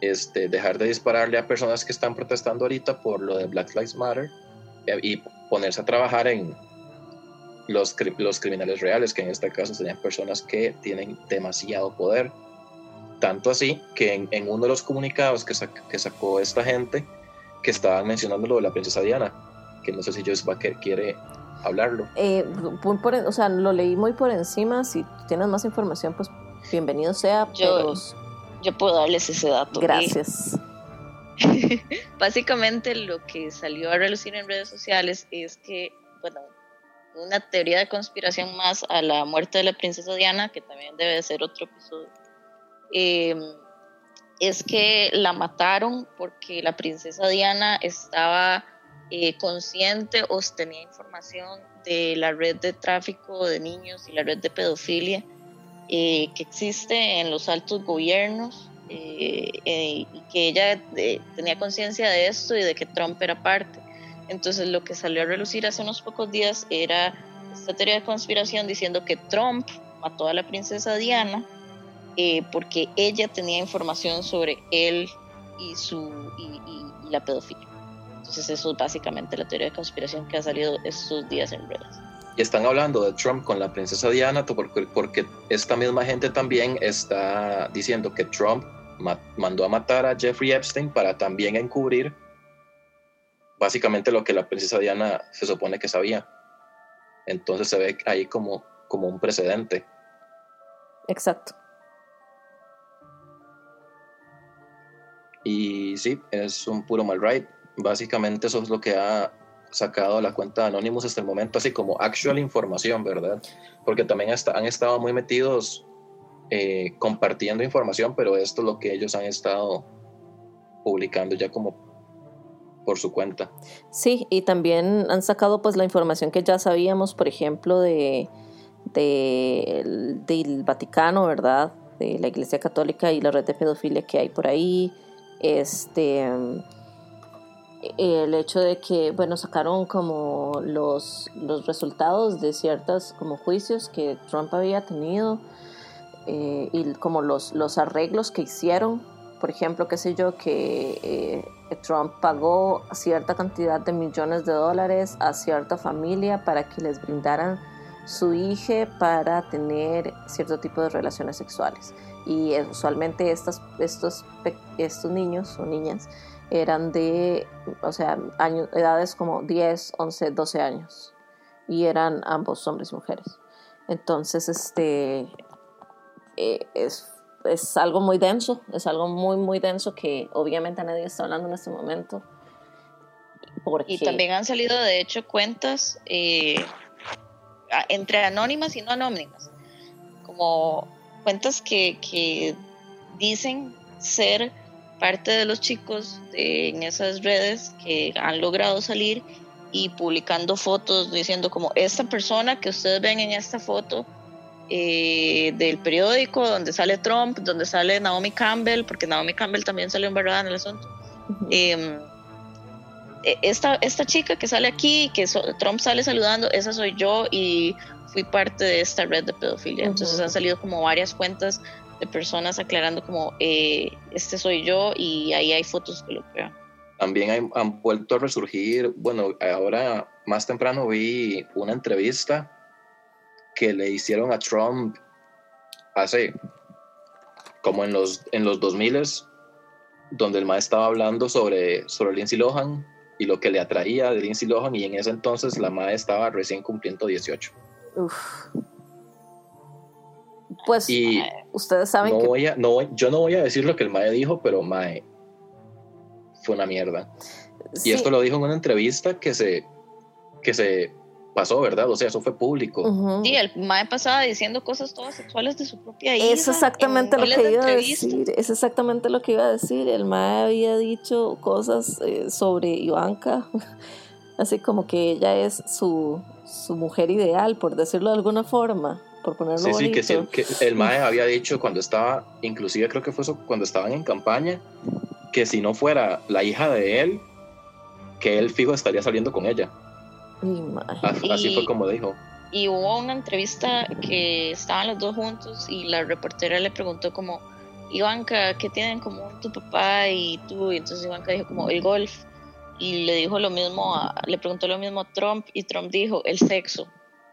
este, dejar de dispararle a personas que están protestando ahorita por lo de Black Lives Matter eh, y ponerse a trabajar en los, los criminales reales, que en este caso serían personas que tienen demasiado poder tanto así que en, uno de los comunicados que, que, sacó esta gente, que estaban mencionando lo de la princesa Diana, que no sé si Joyce que quiere hablarlo. Eh, o sea, lo leí muy por encima. Si tienes más información, pues bienvenido sea. Yo, yo puedo darles ese dato. Gracias. Básicamente lo que salió a relucir en redes sociales es que, bueno, una teoría de conspiración más a la muerte de la princesa Diana, que también debe ser otro episodio Em, es que la mataron porque la princesa Diana estaba eh, consciente o tenía información de la red de tráfico de niños y la red de pedofilia eh, que existe en los altos gobiernos eh, y que ella tenía conciencia de esto y de que Trump era parte. Entonces lo que salió a relucir hace unos pocos días era esta teoría de conspiración diciendo que Trump mató a la princesa Diana eh, porque ella tenía información sobre él y, su, y, la pedofilia. Entonces eso es básicamente la teoría de conspiración que ha salido estos días en redes. Y están hablando de Trump con la princesa Diana porque, porque esta misma gente también está diciendo que Trump mandó a matar a Jeffrey Epstein para también encubrir básicamente lo que la princesa Diana se supone que sabía. Entonces se ve ahí como, como un precedente. Exacto. Y sí, es un puro mal right. Básicamente eso es lo que ha sacado la cuenta de Anonymous hasta el momento, así como actual información, ¿verdad? Porque también han estado muy metidos eh, compartiendo información, pero esto es lo que ellos han estado publicando ya como por su cuenta. Sí, y también han sacado pues la información que ya sabíamos, por ejemplo, de del Vaticano, ¿verdad? De la Iglesia Católica y la red de pedofilia que hay por ahí este el hecho de que bueno sacaron como los, los resultados de ciertos como juicios que Trump había tenido eh, y como los, los arreglos que hicieron, por ejemplo, qué sé yo, que eh, Trump pagó cierta cantidad de millones de dólares a cierta familia para que les brindaran su hija para tener cierto tipo de relaciones sexuales. Y usualmente estas, estos, estos niños o niñas eran de, o sea, años, edades como 10, 11, 12 años. Y eran ambos hombres y mujeres. Entonces, este, eh, es, es, algo muy denso, es algo muy, muy denso que obviamente nadie está hablando en este momento. Y también han salido, de hecho, cuentas eh, entre anónimas y no anónimas, como cuentas que, que dicen ser parte de los chicos en esas redes que han logrado salir y publicando fotos diciendo como esta persona que ustedes ven en esta foto eh, del periódico donde sale Trump, donde sale Naomi Campbell, porque Naomi Campbell también salió verdad en el asunto. Em, e, esta, esta chica que sale aquí, que Trump sale saludando, esa soy yo y fui parte de esta red de pedofilia. Entonces han salido como varias cuentas de personas aclarando como eh, este soy yo y ahí hay fotos que lo prueban. También han vuelto a resurgir, bueno, ahora más temprano vi una entrevista que le hicieron a Trump hace como en los, en los 2000 donde el maestro estaba hablando sobre, sobre Lindsay Lohan y lo que le atraía de Lindsay Lohan y en ese entonces la madre estaba recién cumpliendo 18. Uf. Pues y ustedes saben no Voy a, no, yo no voy a decir lo que el Mae dijo, pero Mae fue una mierda. Y esto lo dijo en una entrevista que se, que se pasó, ¿verdad? O sea, eso fue público. Sí, el Mae pasaba diciendo cosas todas sexuales de su propia hija. Es exactamente lo que iba a decir. Es exactamente lo que iba a decir. El Mae había dicho cosas eh, sobre Ivanka, así como que ella es su, su mujer ideal, por decirlo de alguna forma por ponerlo sí, bonito. Sí, que, que el Mae había dicho cuando estaba, inclusive creo que fue eso, cuando estaban en campaña, que si no fuera la hija de él, que él fijo estaría saliendo con ella. Así, fue como dijo. Y hubo una entrevista que estaban los dos juntos y la reportera le preguntó como, Ivanka, ¿qué tienen en común tu papá y tú? Y entonces Ivanka dijo como el golf. Y le dijo lo mismo, a, le preguntó lo mismo a Trump y Trump dijo el sexo.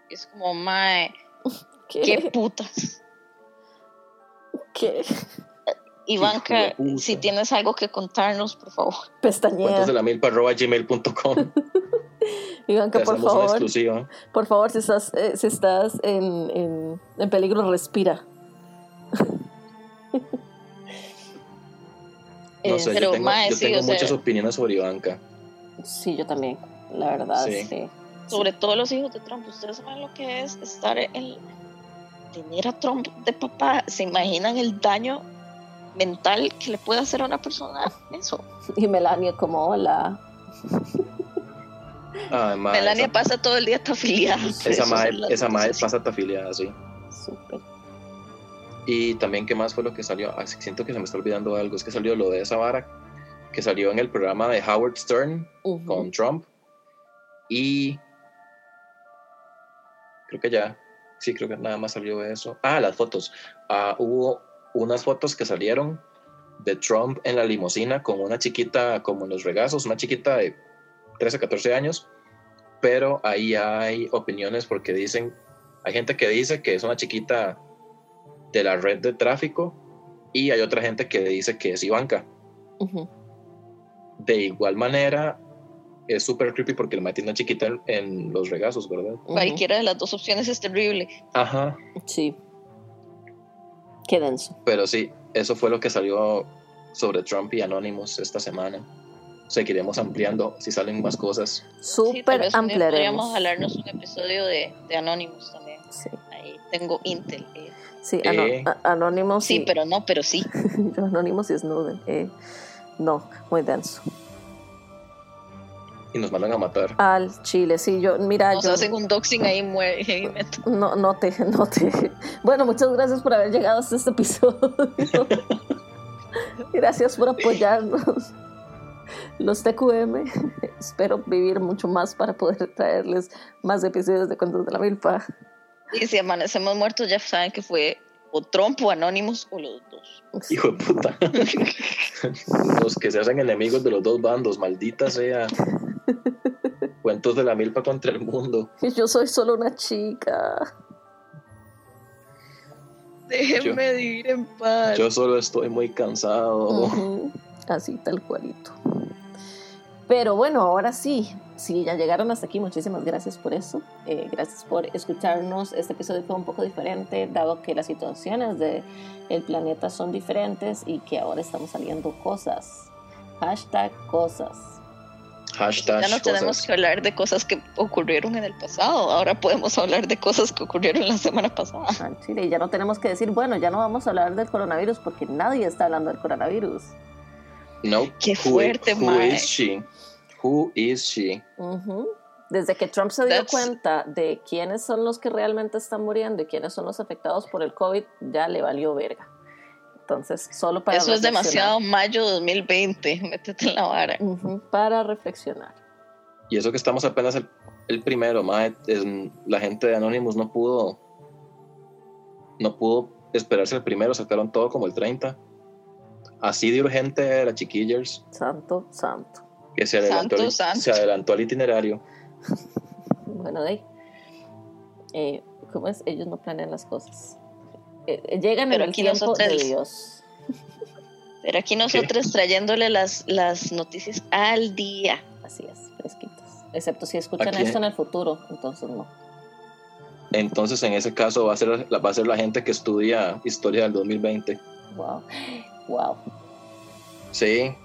es como, mae, ¿Qué? putas? ¿Qué? Ivanka, si tienes algo que contarnos, por favor. Pestañea. arroba gmail.com. Ivanka, por favor. Por favor, si estás, eh, si estás en, en, en, peligro, respira. no sé, yo tengo, yo tengo muchas opiniones sobre Ivanka. Sí, yo también, la verdad. Sí. Sobre todo los hijos de Trump. Ustedes saben lo que es estar en tener a Trump de papá, ¿se imaginan el daño mental que le puede hacer a una persona eso? Y Melania como hola. Melania pasa todo el día afiliada Esa madre, esa madre pasa afiliada, sí. Súper. Y también, ¿qué más fue lo que salió? Ah, siento que se me está olvidando algo. Es que salió lo de esa vara que salió en el programa de Howard Stern con Trump. Y creo que ya. Sí, creo que nada más salió eso. Ah, las fotos. Ah, hubo unas fotos que salieron de Trump en la limusina con una chiquita como en los regazos, una chiquita de 13, 14 años, pero ahí hay opiniones porque dicen, hay gente que dice que es una chiquita de la red de tráfico y hay otra gente que dice que es Ivanka. De igual manera, es súper creepy porque el tiene una chiquita en, los regazos, ¿verdad? Cualquiera de las dos opciones es terrible. Ajá. Sí. Qué denso. Pero sí, eso fue lo que salió sobre Trump y Anonymous esta semana. Seguiremos ampliando si salen más cosas. Súper sí, ampliaremos. Podríamos hablarnos un episodio de, de Anonymous también. Sí. Ahí tengo Intel. Eh. Sí, eh. Anonymous. Sí, pero no, pero sí. Anonymous y Snowden. Eh. No, muy denso y nos mandan a matar. Al Chile, sí, yo, mira. Nos hacen un doxing ahí, muere. No, no te, no te. Bueno, muchas gracias por haber llegado hasta este episodio. gracias por apoyarnos. Los TQM, espero vivir mucho más para poder traerles más episodios de Cuentos de la Milpa. Y si amanecemos muertos, ya saben que fue o Trump o Anonymous o los dos. Hijo de puta. los que se hacen enemigos de los dos bandos, maldita sea. Cuentos de la milpa contra el mundo. Yo soy solo una chica. Déjenme vivir en paz. Yo solo estoy muy cansado. Así tal cualito. Pero bueno, ahora sí, si ya llegaron hasta aquí, muchísimas gracias por eso. Eh, gracias por escucharnos. Este episodio fue un poco diferente, dado que las situaciones del el planeta son diferentes y que ahora estamos saliendo cosas. Hashtag cosas. Hashtag ya no tenemos que hablar de cosas que ocurrieron en el pasado, ahora podemos hablar de cosas que ocurrieron la semana pasada. Ah, Chile, ya no tenemos que decir, bueno, ya no vamos a hablar del coronavirus porque nadie está hablando del coronavirus. No. Qué fuerte, who, is she? Who is she? Desde que Trump se dio cuenta de quiénes son los que realmente están muriendo y quiénes son los afectados por el COVID, ya le valió verga. Entonces, solo para Eso es demasiado mayo 2020, métete en la vara. para reflexionar. Y eso que estamos apenas el, primero, la gente de Anonymous no pudo no pudo esperarse el primero, sacaron todo como el 30. Así de urgente era Chiquillers. Santo, santo. Que se adelantó, Se adelantó al itinerario. bueno, de ahí. Eh, ¿Cómo es? Ellos no planean las cosas. Eh, eh, llegan Pero en el tiempo de Dios. Pero aquí nosotros trayéndole las, las noticias al día. Así es, fresquitas. Excepto si escuchan esto en el futuro, entonces no. Entonces, en ese caso, va a ser, va a ser la gente que estudia historia del 2020. Wow. Wow. Sí.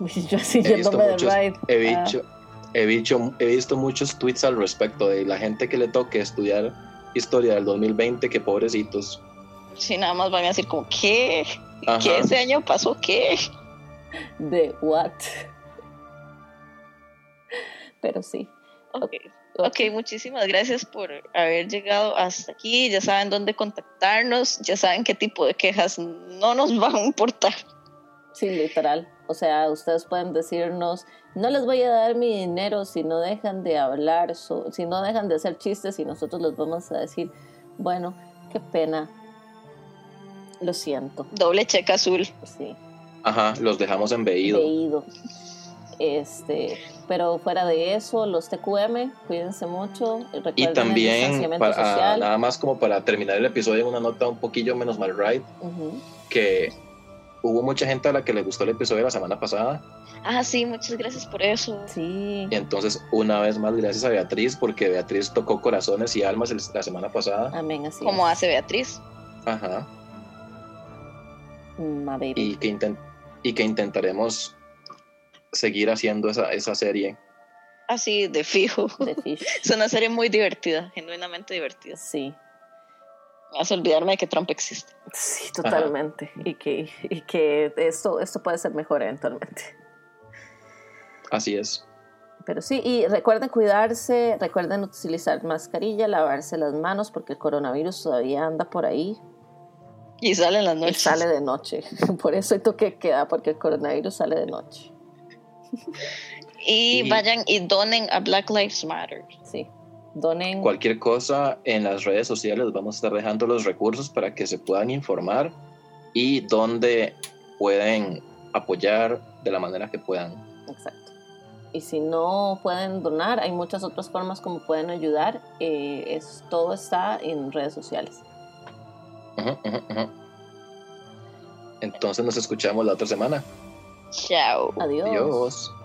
Yo así he visto muchos, he, ah. he, visto, he visto muchos tweets al respecto de la gente que le toque estudiar historia del 2020, que pobrecitos. Sí, nada más van a decir como, ¿qué? ¿Qué ese año pasó qué? De what? Pero sí. Okay. Ok, muchísimas gracias por haber llegado hasta aquí. Ya saben dónde contactarnos, ya saben qué tipo de quejas no nos van a importar. Sí, literal. O sea, ustedes pueden decirnos, no les voy a dar mi dinero si no dejan de hablar, si no dejan de hacer chistes y nosotros les vamos a decir, bueno, qué pena, lo siento. Doble cheque azul. Sí. Ajá, los dejamos en veído. Este, pero fuera de eso, los TQM, cuídense mucho. y también, para, nada más como para terminar el episodio, una nota un poquillo menos mal right, que hubo mucha gente a la que le gustó el episodio de la semana pasada. Ah, sí, muchas gracias por eso. Sí. Y entonces, una vez más, gracias a Beatriz, porque Beatriz tocó corazones y almas la semana pasada. Amén, así. Como hace Beatriz. Ajá. Y que, y que intentaremos seguir haciendo esa, esa serie. Así, de fijo. De fijo. es una serie muy divertida, genuinamente divertida. Sí me hace olvidarme de que Trump existe. Sí, totalmente. Y que, y que esto, esto puede ser mejor eventualmente. Así es. Pero sí, y recuerden cuidarse, recuerden utilizar mascarilla, lavarse las manos, porque el coronavirus todavía anda por ahí. Y sale en la noche. sale de noche. Por eso hay toque queda, porque el coronavirus sale de noche. Y, y vayan y donen a Black Lives Matter. Sí. Donen. Cualquier cosa en las redes sociales vamos a estar dejando los recursos para que se puedan informar y donde pueden apoyar de la manera que puedan. Exacto. Y si no pueden donar, hay muchas otras formas como pueden ayudar. Eh, es, todo está en redes sociales. Entonces nos escuchamos la otra semana. Chao. Adiós. Adiós.